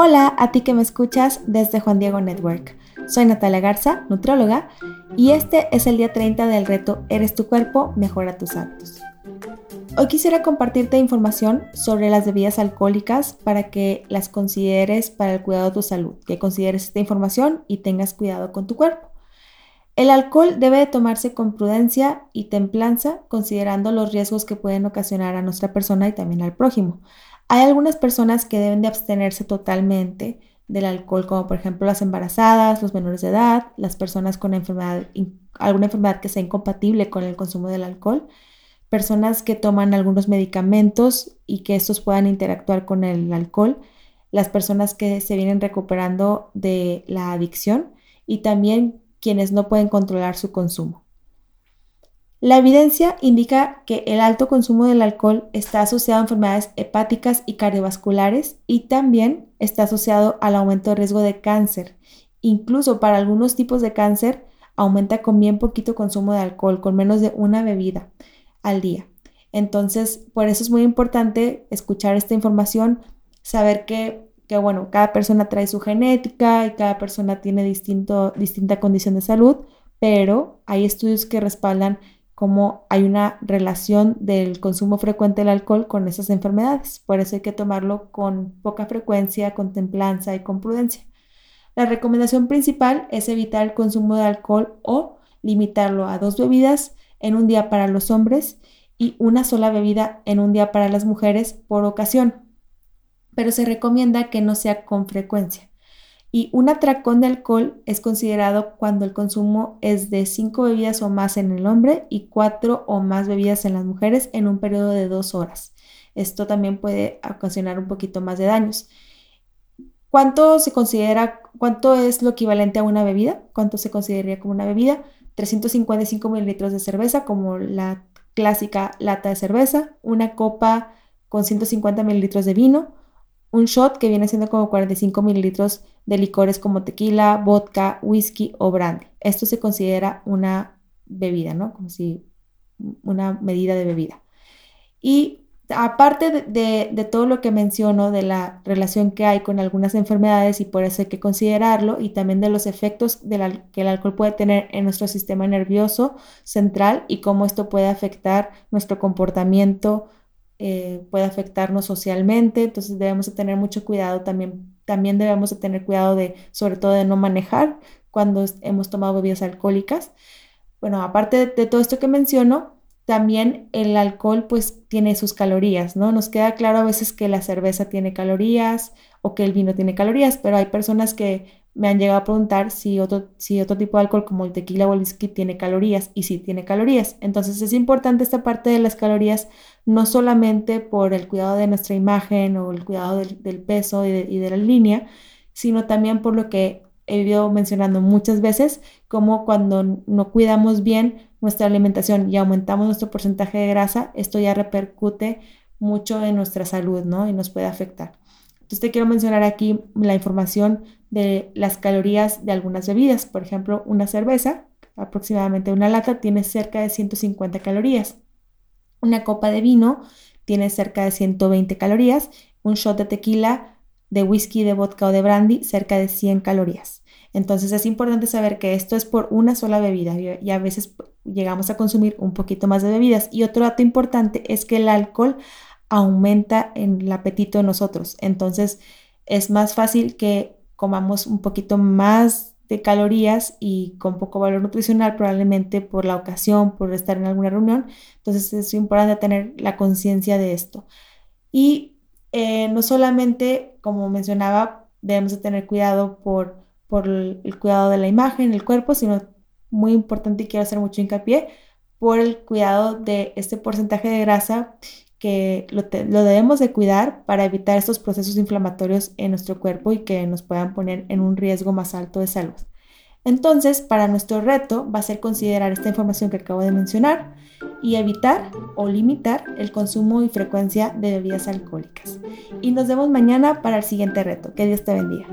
Hola a ti que me escuchas desde Juan Diego Network. Soy Natalia Garza, nutróloga, y este es el día 30 del reto Eres tu cuerpo, mejora tus hábitos. Hoy quisiera compartirte información sobre las bebidas alcohólicas para que las consideres para el cuidado de tu salud, que consideres esta información y tengas cuidado con tu cuerpo. El alcohol debe de tomarse con prudencia y templanza, considerando los riesgos que pueden ocasionar a nuestra persona y también al prójimo. Hay algunas personas que deben de abstenerse totalmente del alcohol, como por ejemplo las embarazadas, los menores de edad, las personas con enfermedad, alguna enfermedad que sea incompatible con el consumo del alcohol, personas que toman algunos medicamentos y que estos puedan interactuar con el alcohol, las personas que se vienen recuperando de la adicción y también quienes no pueden controlar su consumo. La evidencia indica que el alto consumo del alcohol está asociado a enfermedades hepáticas y cardiovasculares y también está asociado al aumento de riesgo de cáncer. Incluso para algunos tipos de cáncer aumenta con bien poquito consumo de alcohol, con menos de una bebida al día. Entonces, por eso es muy importante escuchar esta información, saber que, bueno, cada persona trae su genética y cada persona tiene distinto, distinta condición de salud, pero hay estudios que respaldan cómo hay una relación del consumo frecuente del alcohol con esas enfermedades. Por eso hay que tomarlo con poca frecuencia, con templanza y con prudencia. La recomendación principal es evitar el consumo de alcohol o limitarlo a dos bebidas en un día para los hombres y una sola bebida en un día para las mujeres por ocasión. Pero se recomienda que no sea con frecuencia. Y un atracón de alcohol es considerado cuando el consumo es de 5 bebidas o más en el hombre y 4 o más bebidas en las mujeres en un periodo de 2 horas. Esto también puede ocasionar un poquito más de daños. ¿Cuánto se considera, cuánto es lo equivalente a una bebida? ¿Cuánto se consideraría como una bebida? 355 mililitros de cerveza, como la clásica lata de cerveza, una copa con 150 mililitros de vino, un shot que viene siendo como 45 mililitros de licores como tequila, vodka, whisky o brandy. Esto se considera una bebida, ¿no? Como si una medida de bebida. Y aparte de, todo lo que menciono, de la relación que hay con algunas enfermedades y por eso hay que considerarlo, y también de los efectos que el alcohol puede tener en nuestro sistema nervioso central y cómo esto puede afectar nuestro comportamiento eh, puede afectarnos socialmente, entonces debemos de tener mucho cuidado también, también debemos de tener cuidado de, sobre todo de no manejar cuando hemos tomado bebidas alcohólicas. Bueno, aparte de, todo esto que menciono, también el alcohol pues tiene sus calorías, ¿no? Nos queda claro a veces que la cerveza tiene calorías o que el vino tiene calorías, pero hay personas que me han llegado a preguntar si otro, si otro tipo de alcohol como el tequila o el whisky tiene calorías y sí tiene calorías. Entonces es importante esta parte de las calorías no solamente por el cuidado de nuestra imagen o el cuidado del, peso y de, la línea, sino también por lo que he ido mencionando muchas veces, como cuando no cuidamos bien nuestra alimentación y aumentamos nuestro porcentaje de grasa, esto ya repercute mucho en nuestra salud, ¿no? Y nos puede afectar. Entonces te quiero mencionar aquí la información de las calorías de algunas bebidas. Por ejemplo, una cerveza, aproximadamente una lata, tiene cerca de 150 calorías. Una copa de vino tiene cerca de 120 calorías. Un shot de tequila, de whisky, de vodka o de brandy, cerca de 100 calorías. Entonces es importante saber que esto es por una sola bebida y a veces llegamos a consumir un poquito más de bebidas. Y otro dato importante es que el alcohol aumenta en el apetito de nosotros. Entonces es más fácil que comamos un poquito más de calorías y con poco valor nutricional, probablemente por la ocasión, por estar en alguna reunión. Entonces es importante tener la conciencia de esto. Y eh, no solamente, como mencionaba, debemos de tener cuidado por, por el cuidado de la imagen, el cuerpo, sino muy importante y quiero hacer mucho hincapié por el cuidado de este porcentaje de grasa que lo, debemos de cuidar para evitar estos procesos inflamatorios en nuestro cuerpo y que nos puedan poner en un riesgo más alto de salud. Entonces, para nuestro reto va a ser considerar esta información que acabo de mencionar y evitar o limitar el consumo y frecuencia de bebidas alcohólicas. Y nos vemos mañana para el siguiente reto. Que Dios te bendiga.